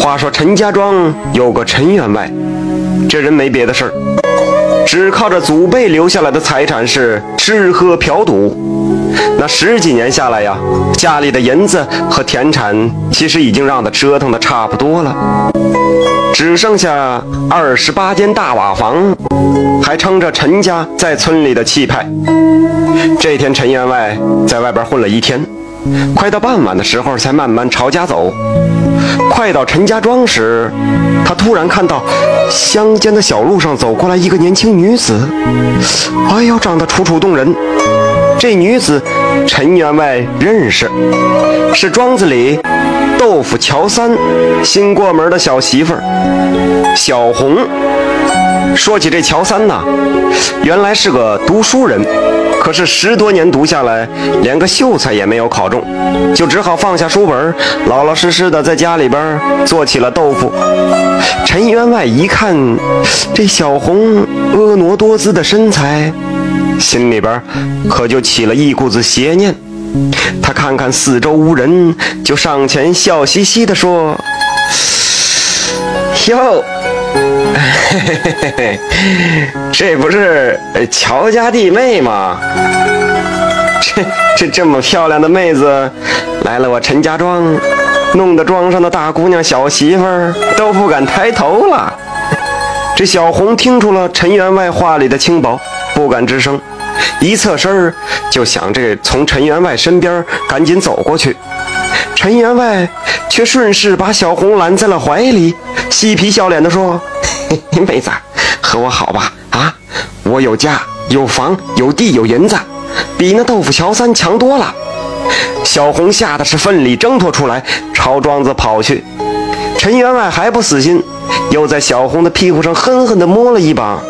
话说陈家庄有个陈员外，这人没别的事儿，只靠着祖辈留下来的财产是吃喝嫖赌。那十几年下来呀，家里的银子和田产其实已经让他折腾的差不多了，只剩下二十八间大瓦房，还撑着陈家在村里的气派。这天，陈员外在外边混了一天，快到傍晚的时候才慢慢朝家走。快到陈家庄时，他突然看到乡间的小路上走过来一个年轻女子，哎呦，长得楚楚动人。这女子陈员外认识，是庄子里豆腐乔三新过门的小媳妇儿小红。说起这乔三呐，原来是个读书人，可是十多年读下来，连个秀才也没有考中，就只好放下书本，老老实实的在家里边做起了豆腐。陈员外一看这小红婀娜多姿的身材。心里边可就起了一股子邪念，他看看四周无人，就上前笑嘻嘻地说：“哟，嘿嘿嘿嘿嘿，这不是乔家弟妹吗？这这这么漂亮的妹子来了我陈家庄，弄得庄上的大姑娘小媳妇儿都不敢抬头了。”这小红听出了陈员外话里的轻薄，不敢吱声，一侧身就想这从陈员外身边赶紧走过去。陈员外却顺势把小红揽在了怀里，嬉皮笑脸地说：“嘿嘿，妹子，和我好吧？啊，我有家有房有地有银子，比那豆腐乔三强多了。”小红吓得是奋力挣脱出来，朝庄子跑去。陈员外还不死心。又在小红的屁股上狠狠地摸了一把。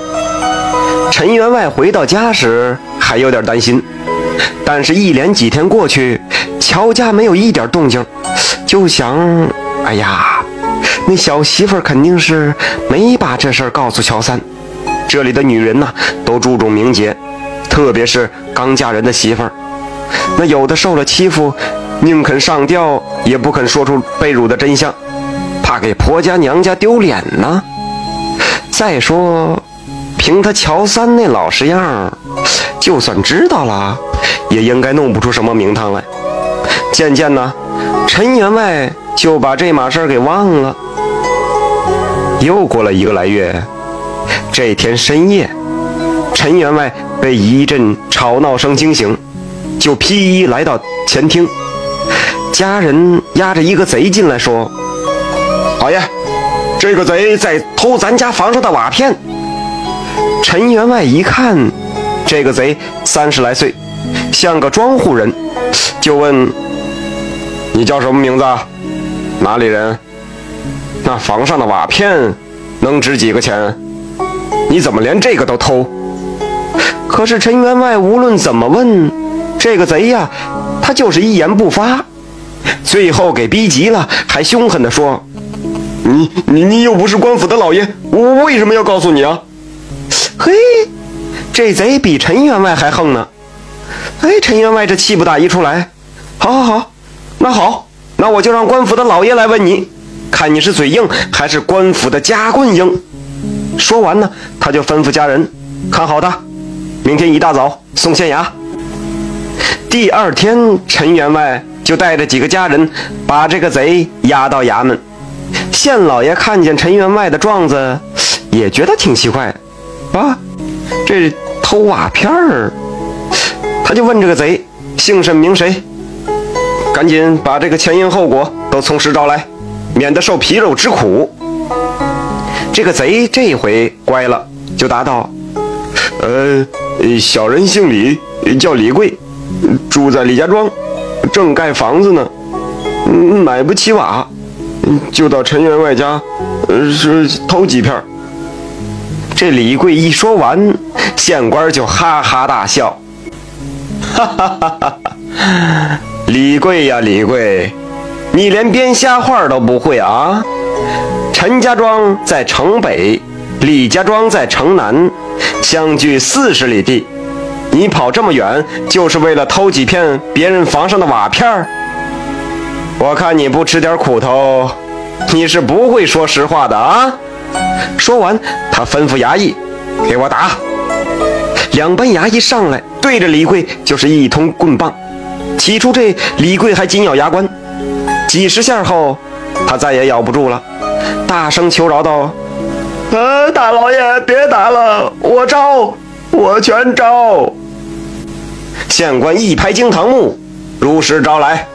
陈员外回到家时还有点担心，但是，一连几天过去，乔家没有一点动静，就想：哎呀，那小媳妇肯定是没把这事儿告诉乔三。这里的女人呐，都注重名节，特别是刚嫁人的媳妇儿，那有的受了欺负，宁肯上吊也不肯说出被辱的真相。怕给婆家娘家丢脸呢。再说，凭他乔三那老实样就算知道了，也应该弄不出什么名堂来。渐渐呢，陈员外就把这码事儿给忘了。又过了一个来月，这天深夜，陈员外被一阵吵闹声惊醒，就披衣来到前厅。家人押着一个贼进来，说。老爷，这个贼在偷咱家房上的瓦片。陈员外一看，这个贼三十来岁，像个庄户人，就问：“你叫什么名字？哪里人？那房上的瓦片能值几个钱？你怎么连这个都偷？”可是陈员外无论怎么问，这个贼呀，他就是一言不发。最后给逼急了，还凶狠地说。你你你又不是官府的老爷，我为什么要告诉你啊？嘿，这贼比陈员外还横呢！哎，陈员外这气不打一处来。好，好，好，那好，那我就让官府的老爷来问你，看你是嘴硬还是官府的家棍硬。说完呢，他就吩咐家人看好他，明天一大早送县衙。第二天，陈员外就带着几个家人把这个贼押到衙门。县老爷看见陈员外的状子，也觉得挺奇怪，啊，这偷瓦片儿，他就问这个贼姓甚名谁，赶紧把这个前因后果都从实招来，免得受皮肉之苦。这个贼这回乖了，就答道：“呃，小人姓李，叫李贵，住在李家庄，正盖房子呢，买不起瓦。”就到陈员外家，呃，是偷几片。这李贵一说完，县官就哈哈大笑，哈哈哈哈！李贵呀，李贵，你连编瞎话都不会啊？陈家庄在城北，李家庄在城南，相距四十里地，你跑这么远，就是为了偷几片别人房上的瓦片儿？我看你不吃点苦头，你是不会说实话的啊！说完，他吩咐衙役：“给我打！”两班衙役上来，对着李贵就是一通棍棒。起初这李贵还紧咬牙关，几十下后，他再也咬不住了，大声求饶道：“呃，大老爷别打了，我招，我全招。”县官一拍惊堂木，如实招来。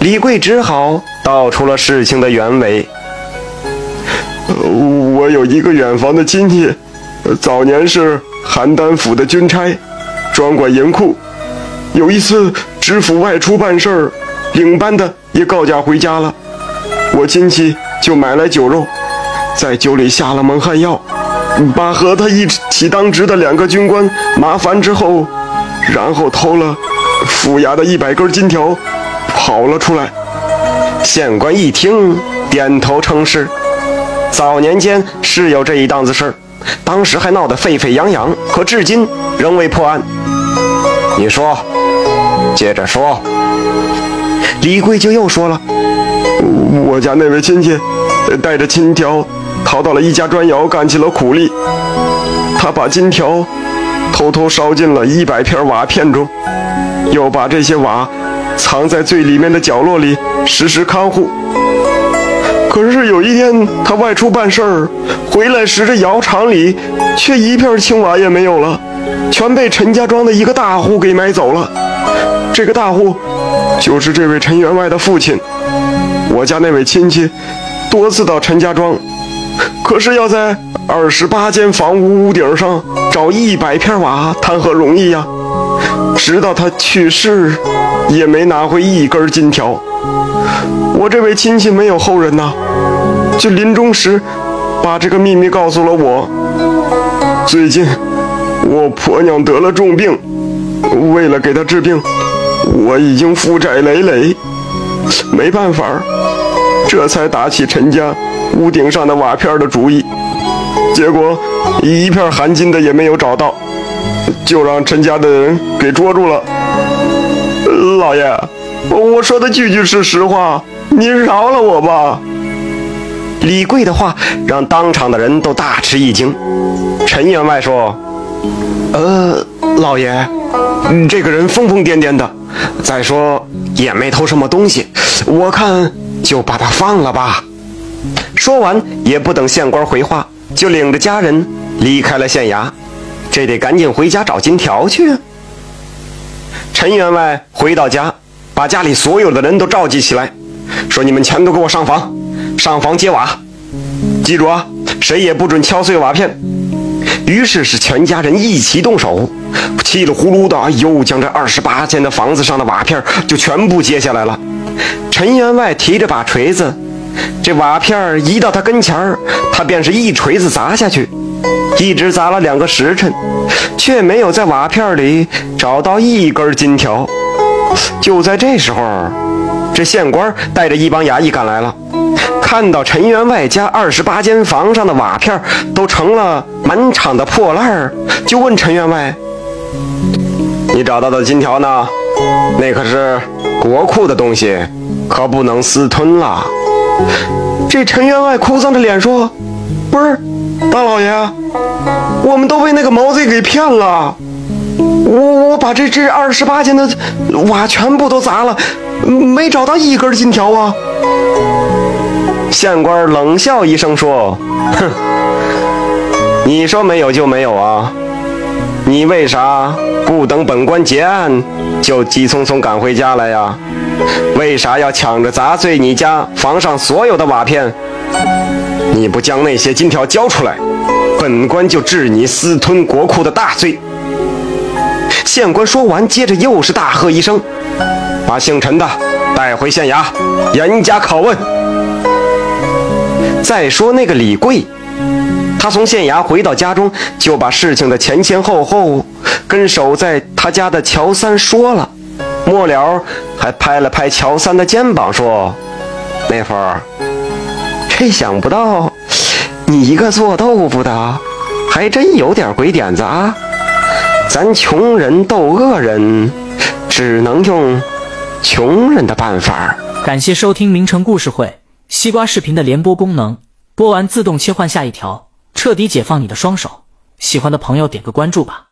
李贵只好道出了事情的原委：“我有一个远房的亲戚，早年是邯郸府的军差，专管银库。有一次知府外出办事儿，领班的也告假回家了，我亲戚就买来酒肉，在酒里下了蒙汗药，把和他一起当值的两个军官麻烦之后，然后偷了府衙的一百根金条。”跑了出来，县官一听，点头称是。早年间是有这一档子事儿，当时还闹得沸沸扬扬，可至今仍未破案。你说，接着说。李贵就又说了，我家那位亲戚带着金条逃到了一家砖窑，干起了苦力。他把金条偷偷烧进了一百片瓦片中，又把这些瓦。藏在最里面的角落里，时时看护。可是有一天，他外出办事儿，回来时这窑厂里却一片青瓦也没有了，全被陈家庄的一个大户给买走了。这个大户就是这位陈员外的父亲。我家那位亲戚多次到陈家庄，可是要在二十八间房屋屋顶上找一百片瓦，谈何容易呀！直到他去世。也没拿回一根金条。我这位亲戚没有后人呐，就临终时把这个秘密告诉了我。最近我婆娘得了重病，为了给她治病，我已经负债累累，没办法，这才打起陈家屋顶上的瓦片的主意。结果一片含金的也没有找到，就让陈家的人给捉住了。老爷，我说的句句是实话，您饶了我吧。李贵的话让当场的人都大吃一惊。陈员外说：“呃，老爷，你这个人疯疯癫癫的，再说也没偷什么东西，我看就把他放了吧。”说完也不等县官回话，就领着家人离开了县衙。这得赶紧回家找金条去啊。陈员外回到家，把家里所有的人都召集起来，说：“你们全都给我上房，上房揭瓦。记住啊，谁也不准敲碎瓦片。”于是是全家人一起动手，稀里呼噜的又将这二十八间的房子上的瓦片就全部揭下来了。陈员外提着把锤子，这瓦片移到他跟前儿，他便是一锤子砸下去。一直砸了两个时辰，却没有在瓦片里找到一根金条。就在这时候，这县官带着一帮衙役赶来了，看到陈员外家二十八间房上的瓦片都成了满场的破烂就问陈员外：“你找到的金条呢？那可是国库的东西，可不能私吞了。”这陈员外哭丧着脸说：“不是。”大老爷，我们都被那个毛贼给骗了。我我把这这二十八间的瓦全部都砸了，没找到一根金条啊！县官冷笑一声说：“哼，你说没有就没有啊？你为啥不等本官结案就急匆匆赶回家来呀？为啥要抢着砸碎你家房上所有的瓦片？”你不将那些金条交出来，本官就治你私吞国库的大罪。县官说完，接着又是大喝一声：“把姓陈的带回县衙，严加拷问。”再说那个李贵，他从县衙回到家中，就把事情的前前后后跟守在他家的乔三说了，末了还拍了拍乔三的肩膀，说：“那会儿。”没想不到，你一个做豆腐的，还真有点鬼点子啊！咱穷人斗恶人，只能用穷人的办法。感谢收听名城故事会。西瓜视频的连播功能，播完自动切换下一条，彻底解放你的双手。喜欢的朋友点个关注吧。